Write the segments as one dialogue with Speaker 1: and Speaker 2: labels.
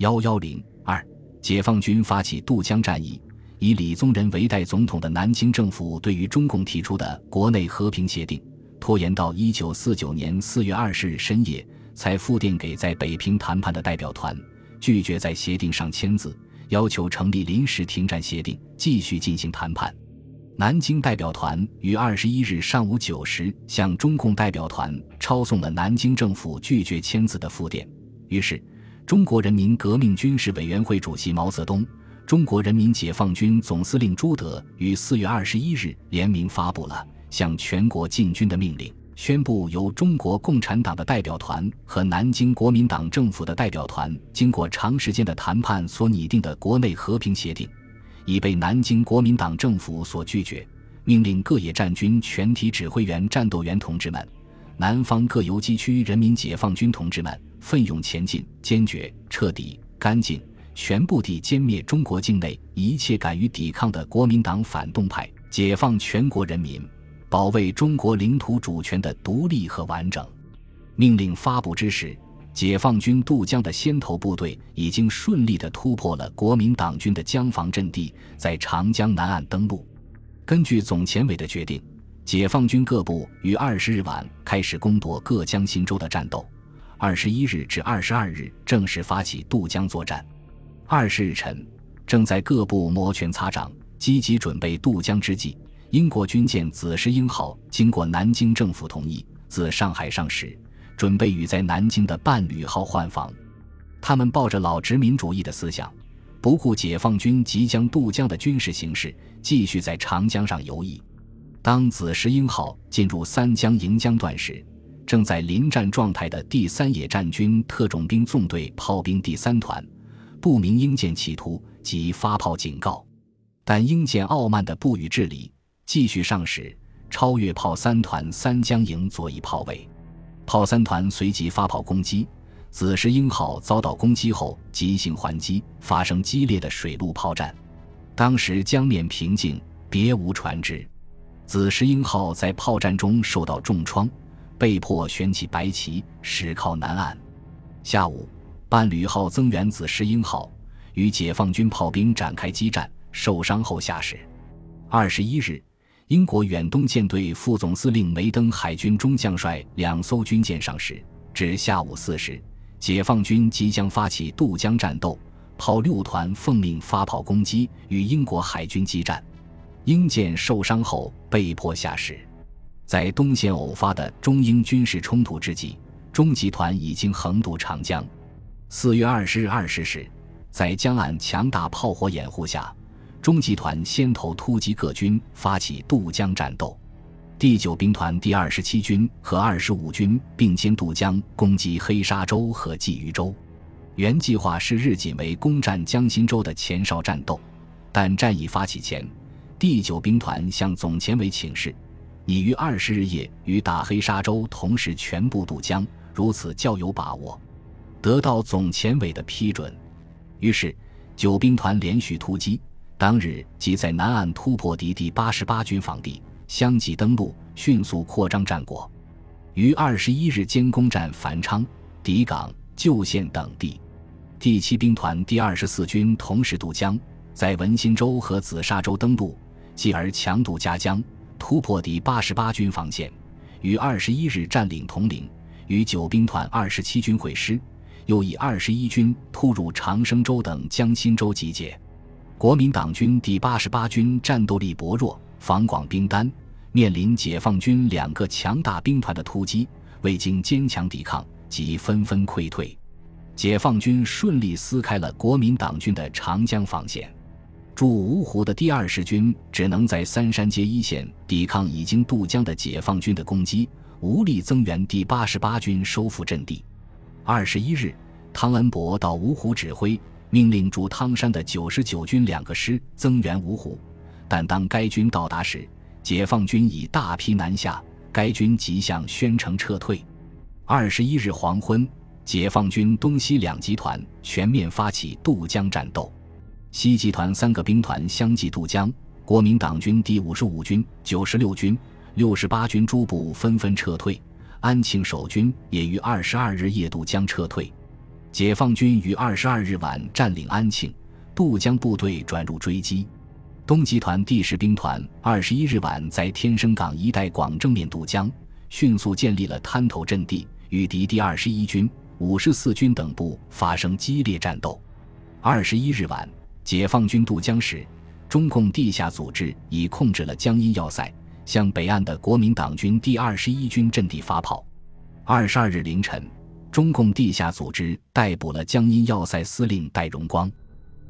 Speaker 1: 幺幺零二，解放军发起渡江战役。以李宗仁为代总统的南京政府对于中共提出的国内和平协定，拖延到一九四九年四月二十日深夜才复电给在北平谈判的代表团，拒绝在协定上签字，要求成立临时停战协定，继续进行谈判。南京代表团于二十一日上午九时向中共代表团抄送了南京政府拒绝签字的复电。于是，中国人民革命军事委员会主席毛泽东。中国人民解放军总司令朱德于四月二十一日联名发布了向全国进军的命令，宣布由中国共产党的代表团和南京国民党政府的代表团经过长时间的谈判所拟定的国内和平协定，已被南京国民党政府所拒绝。命令各野战军全体指挥员、战斗员同志们，南方各游击区人民解放军同志们，奋勇前进，坚决、彻底、干净。全部地歼灭中国境内一切敢于抵抗的国民党反动派，解放全国人民，保卫中国领土主权的独立和完整。命令发布之时，解放军渡江的先头部队已经顺利地突破了国民党军的江防阵地，在长江南岸登陆。根据总前委的决定，解放军各部于二十日晚开始攻夺各江新州的战斗，二十一日至二十二日正式发起渡江作战。二十日晨，正在各部摩拳擦掌、积极准备渡江之际，英国军舰“紫石英”号经过南京政府同意，自上海上驶，准备与在南京的伴侣号换防。他们抱着老殖民主义的思想，不顾解放军即将渡江的军事形势，继续在长江上游弋。当“紫石英”号进入三江营江段时，正在临战状态的第三野战军特种兵纵队炮兵第三团。不明英舰企图即发炮警告，但英舰傲慢的不予置理，继续上驶，超越炮三团三江营左翼炮位。炮三团随即发炮攻击，紫石英号遭到攻击后急行还击，发生激烈的水陆炮战。当时江面平静，别无船只。紫石英号在炮战中受到重创，被迫悬起白旗，驶靠南岸。下午。伴侣号增援子石英号与解放军炮兵展开激战，受伤后下驶。二十一日，英国远东舰队副总司令梅登海军中将率两艘军舰上驶。至下午四时，解放军即将发起渡江战斗，炮六团奉命发炮攻击，与英国海军激战。英舰受伤后被迫下驶。在东线偶发的中英军事冲突之际，中集团已经横渡长江。四月二十日二十时，在江岸强大炮火掩护下，中集团先头突击各军，发起渡江战斗。第九兵团第二十七军和二十五军并肩渡江，攻击黑沙洲和鲫鱼洲。原计划是日仅为攻占江心洲的前哨战斗，但战役发起前，第九兵团向总前委请示，拟于二十日夜与大黑沙洲同时全部渡江，如此较有把握。得到总前委的批准，于是九兵团连续突击，当日即在南岸突破敌第八十八军防地，相继登陆，迅速扩张战果。于二十一日间攻占繁昌、底港、旧县等地。第七兵团第二十四军同时渡江，在文新洲和紫砂洲登陆，继而强渡嘉江，突破敌八十八军防线，于二十一日占领铜陵，与九兵团二十七军会师。又以二十一军突入长生州等江心州集结，国民党军第八十八军战斗力薄弱，防广兵单，面临解放军两个强大兵团的突击，未经坚强抵抗，即纷纷溃退。解放军顺利撕开了国民党军的长江防线，驻芜湖的第二十军只能在三山街一线抵抗已经渡江的解放军的攻击，无力增援第八十八军收复阵地。二十一日，汤恩伯到芜湖指挥，命令驻汤山的九十九军两个师增援芜湖。但当该军到达时，解放军已大批南下，该军即向宣城撤退。二十一日黄昏，解放军东西两集团全面发起渡江战斗，西集团三个兵团相继渡江，国民党军第五十五军、九十六军、六十八军诸部纷纷撤退。安庆守军也于二十二日夜渡江撤退。解放军于二十二日晚占领安庆，渡江部队转入追击。东集团第十兵团二十一日晚在天生港一带广正面渡江，迅速建立了滩头阵地，与敌第二十一军、五十四军等部发生激烈战斗。二十一日晚，解放军渡江时，中共地下组织已控制了江阴要塞，向北岸的国民党军第二十一军阵地发炮。二十二日凌晨。中共地下组织逮捕了江阴要塞司令戴荣光，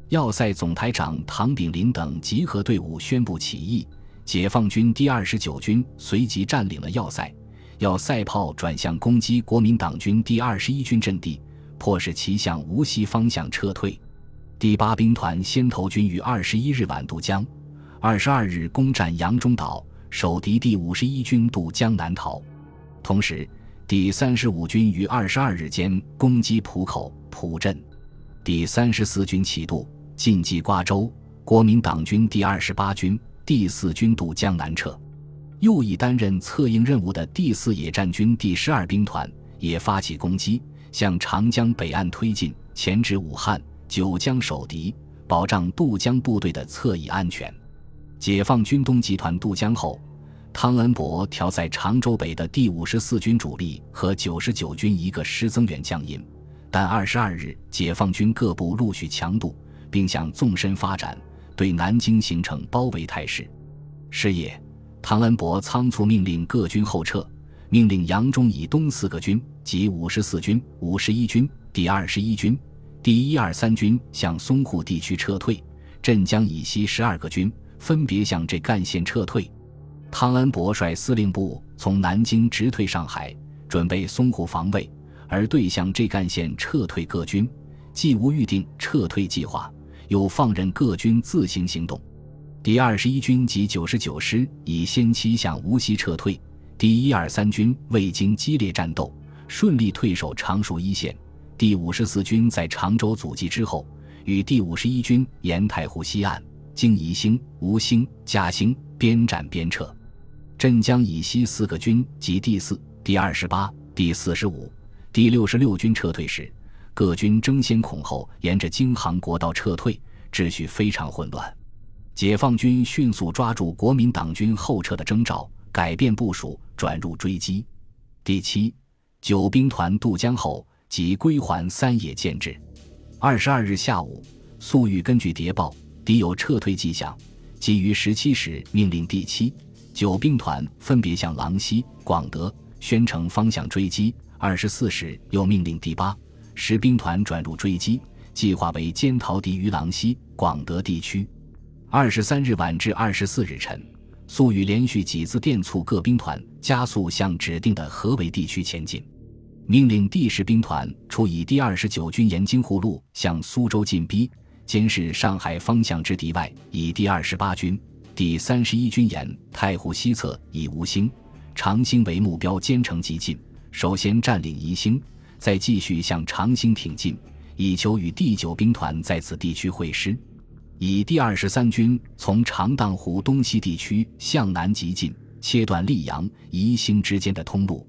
Speaker 1: 要塞总台长唐炳麟等集合队伍宣布起义，解放军第二十九军随即占领了要塞，要塞炮转向攻击国民党军第二十一军阵地，迫使其向无锡方向撤退。第八兵团先头军于二十一日晚渡江，二十二日攻占扬中岛，守敌第五十一军渡江南逃，同时。第三十五军于二十二日间攻击浦口、浦镇，第三十四军启渡进击瓜州，国民党军第二十八军、第四军渡江南撤。又以担任策应任务的第四野战军第十二兵团也发起攻击，向长江北岸推进，前至武汉、九江守敌，保障渡江部队的侧翼安全。解放军东集团渡江后。汤恩伯调在常州北的第五十四军主力和九十九军一个师增援江阴，但二十二日解放军各部陆续强渡，并向纵深发展，对南京形成包围态势。是夜，汤恩伯仓促命令各军后撤，命令扬中以东四个军及五十四军、五十一军、第二十一军、第一二三军向淞沪地区撤退，镇江以西十二个军分别向这干线撤退。汤恩伯率司令部从南京直退上海，准备淞沪防卫；而对向这干线撤退各军，既无预定撤退计划，又放任各军自行行动。第二十一军及九十九师已先期向无锡撤退，第一二三军未经激烈战斗，顺利退守常熟一线。第五十四军在常州阻击之后，与第五十一军沿太湖西岸，经宜兴、吴兴、嘉兴，边战边撤。镇江以西四个军及第四、第二十八、第四十五、第六十六军撤退时，各军争先恐后沿着京杭国道撤退，秩序非常混乱。解放军迅速抓住国民党军后撤的征兆，改变部署，转入追击。第七、九兵团渡江后即归还三野建制。二十二日下午，粟裕根据谍报，敌有撤退迹象，即于十七时命令第七。九兵团分别向狼溪、广德、宣城方向追击。二十四时，又命令第八、十兵团转入追击，计划为歼逃敌于狼溪、广德地区。二十三日晚至二十四日晨，粟裕连续几次电促各兵团加速向指定的合围地区前进，命令第十兵团除以第二十九军沿京沪路向苏州进逼，监视上海方向之敌外，以第二十八军。第三十一军沿太湖西侧以吴兴、长兴为目标兼程急进，首先占领宜兴，再继续向长兴挺进，以求与第九兵团在此地区会师。以第二十三军从长荡湖东西地区向南急进，切断溧阳、宜兴之间的通路。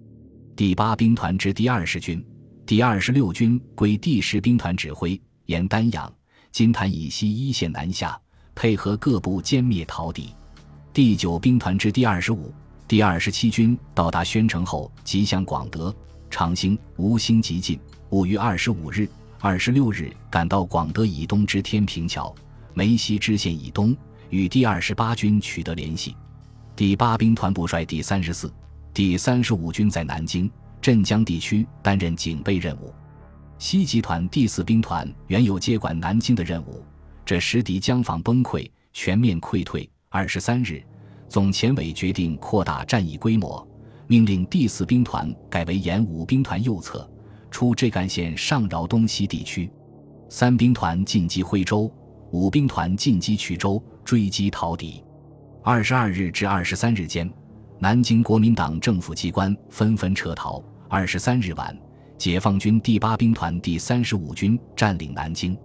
Speaker 1: 第八兵团之第二十军、第二十六军归第十兵团指挥，沿丹阳、金坛以西一线南下。配合各部歼灭逃敌。第九兵团之第二十五、第二十七军到达宣城后，即向广德、长兴、吴兴急进。五月二十五日、二十六日赶到广德以东之天平桥、梅溪支线以东，与第二十八军取得联系。第八兵团部率第三十四、第三十五军在南京、镇江地区担任警备任务。西集团第四兵团原有接管南京的任务。这时敌江防崩溃，全面溃退。二十三日，总前委决定扩大战役规模，命令第四兵团改为沿五兵团右侧，出浙赣线上饶东西地区。三兵团进击徽州，五兵团进击衢州，追击逃敌。二十二日至二十三日间，南京国民党政府机关纷纷撤逃。二十三日晚，解放军第八兵团第三十五军占领南京。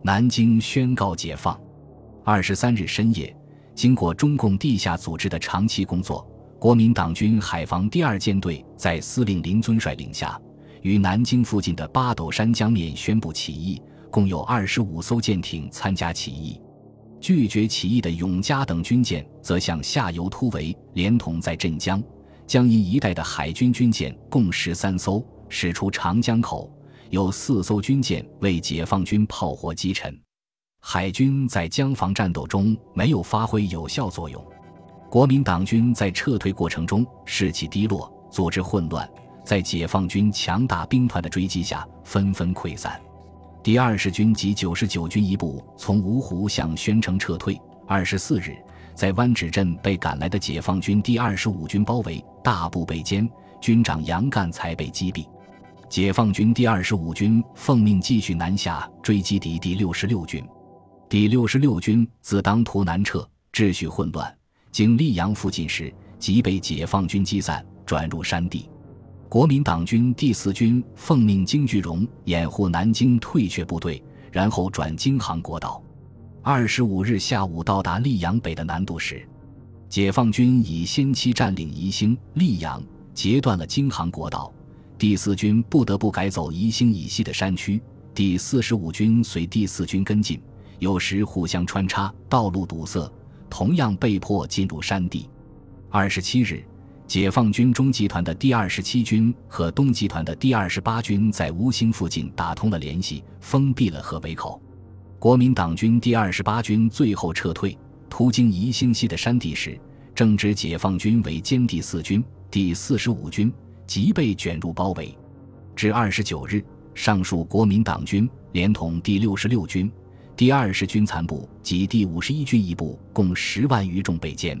Speaker 1: 南京宣告解放。二十三日深夜，经过中共地下组织的长期工作，国民党军海防第二舰队在司令林遵率领下，于南京附近的八斗山江面宣布起义，共有二十五艘舰艇参加起义。拒绝起义的永嘉等军舰则向下游突围，连同在镇江、江阴一带的海军军舰共十三艘驶出长江口，有四艘军舰为解放军炮火击沉。海军在江防战斗中没有发挥有效作用，国民党军在撤退过程中士气低落，组织混乱，在解放军强大兵团的追击下纷纷溃散。第二十军及九十九军一部从芜湖向宣城撤退。二十四日，在湾仔镇被赶来的解放军第二十五军包围，大部被歼，军长杨干才被击毙。解放军第二十五军奉命继续南下追击敌第六十六军。第六十六军自当涂南撤，秩序混乱，经溧阳附近时，即被解放军击散，转入山地。国民党军第四军奉命经句容掩护南京退却部队，然后转京杭国道。二十五日下午到达溧阳北的南渡时，解放军已先期占领宜兴、溧阳，截断了京杭国道。第四军不得不改走宜兴以西的山区。第四十五军随第四军跟进，有时互相穿插，道路堵塞，同样被迫进入山地。二十七日。解放军中集团的第二十七军和东集团的第二十八军在吴兴附近打通了联系，封闭了河北口。国民党军第二十八军最后撤退，途经宜兴西的山地时，正值解放军为歼第四军、第四十五军，即被卷入包围。至二十九日，上述国民党军连同第六十六军、第二十军残部及第五十一军一部，共十万余众被歼。